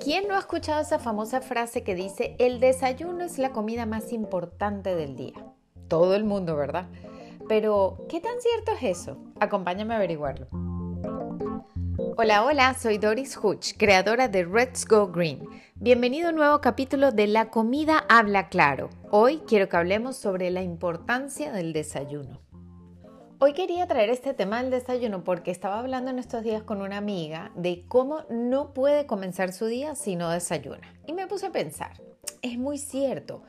¿Quién no ha escuchado esa famosa frase que dice, el desayuno es la comida más importante del día? Todo el mundo, ¿verdad? Pero, ¿qué tan cierto es eso? Acompáñame a averiguarlo. Hola, hola, soy Doris Hutch, creadora de Let's Go Green. Bienvenido a un nuevo capítulo de La comida habla claro. Hoy quiero que hablemos sobre la importancia del desayuno. Hoy quería traer este tema del desayuno porque estaba hablando en estos días con una amiga de cómo no puede comenzar su día si no desayuna. Y me puse a pensar, es muy cierto.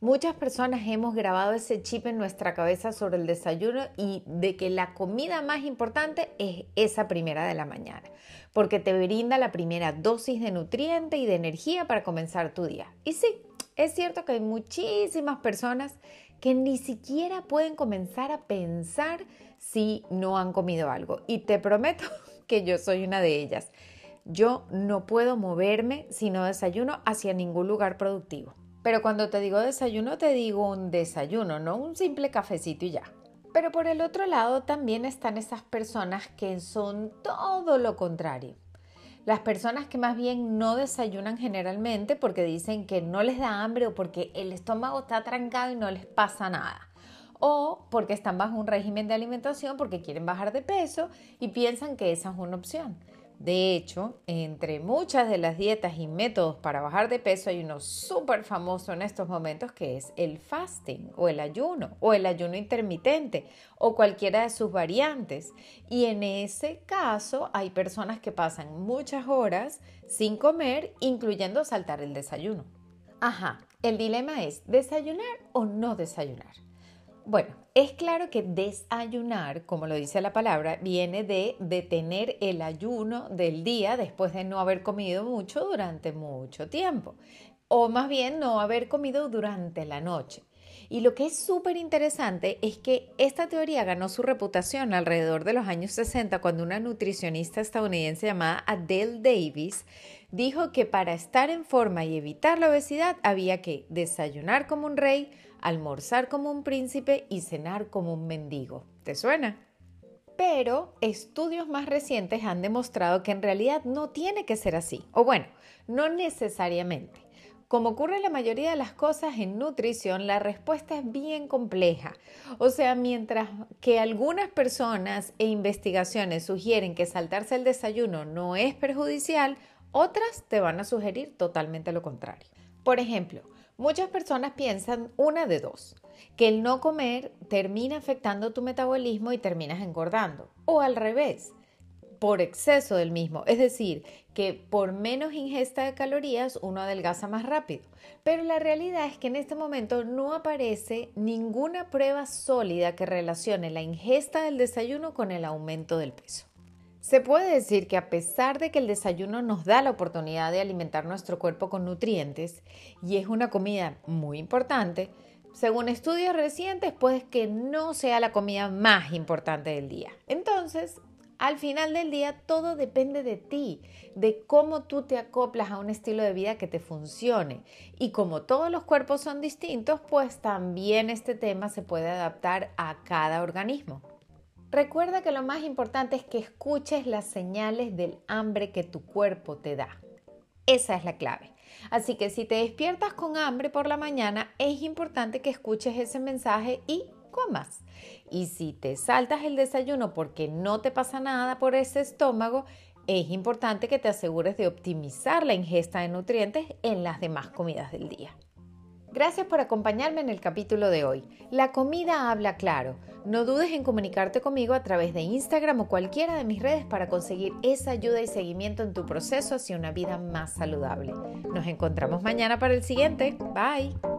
Muchas personas hemos grabado ese chip en nuestra cabeza sobre el desayuno y de que la comida más importante es esa primera de la mañana, porque te brinda la primera dosis de nutriente y de energía para comenzar tu día. Y sí, es cierto que hay muchísimas personas que ni siquiera pueden comenzar a pensar si no han comido algo. Y te prometo que yo soy una de ellas. Yo no puedo moverme si no desayuno hacia ningún lugar productivo. Pero cuando te digo desayuno, te digo un desayuno, no un simple cafecito y ya. Pero por el otro lado también están esas personas que son todo lo contrario. Las personas que más bien no desayunan generalmente porque dicen que no les da hambre o porque el estómago está trancado y no les pasa nada. O porque están bajo un régimen de alimentación porque quieren bajar de peso y piensan que esa es una opción. De hecho, entre muchas de las dietas y métodos para bajar de peso hay uno súper famoso en estos momentos que es el fasting o el ayuno o el ayuno intermitente o cualquiera de sus variantes. Y en ese caso hay personas que pasan muchas horas sin comer, incluyendo saltar el desayuno. Ajá, el dilema es desayunar o no desayunar. Bueno, es claro que desayunar, como lo dice la palabra, viene de detener el ayuno del día después de no haber comido mucho durante mucho tiempo, o más bien no haber comido durante la noche. Y lo que es súper interesante es que esta teoría ganó su reputación alrededor de los años 60 cuando una nutricionista estadounidense llamada Adele Davis dijo que para estar en forma y evitar la obesidad había que desayunar como un rey, almorzar como un príncipe y cenar como un mendigo. ¿Te suena? Pero estudios más recientes han demostrado que en realidad no tiene que ser así. O bueno, no necesariamente. Como ocurre en la mayoría de las cosas en nutrición, la respuesta es bien compleja. O sea, mientras que algunas personas e investigaciones sugieren que saltarse el desayuno no es perjudicial, otras te van a sugerir totalmente lo contrario. Por ejemplo, Muchas personas piensan una de dos, que el no comer termina afectando tu metabolismo y terminas engordando, o al revés, por exceso del mismo, es decir, que por menos ingesta de calorías uno adelgaza más rápido. Pero la realidad es que en este momento no aparece ninguna prueba sólida que relacione la ingesta del desayuno con el aumento del peso. Se puede decir que a pesar de que el desayuno nos da la oportunidad de alimentar nuestro cuerpo con nutrientes y es una comida muy importante, según estudios recientes puede que no sea la comida más importante del día. Entonces, al final del día todo depende de ti, de cómo tú te acoplas a un estilo de vida que te funcione. Y como todos los cuerpos son distintos, pues también este tema se puede adaptar a cada organismo. Recuerda que lo más importante es que escuches las señales del hambre que tu cuerpo te da. Esa es la clave. Así que si te despiertas con hambre por la mañana, es importante que escuches ese mensaje y comas. Y si te saltas el desayuno porque no te pasa nada por ese estómago, es importante que te asegures de optimizar la ingesta de nutrientes en las demás comidas del día. Gracias por acompañarme en el capítulo de hoy. La comida habla claro. No dudes en comunicarte conmigo a través de Instagram o cualquiera de mis redes para conseguir esa ayuda y seguimiento en tu proceso hacia una vida más saludable. Nos encontramos mañana para el siguiente. Bye.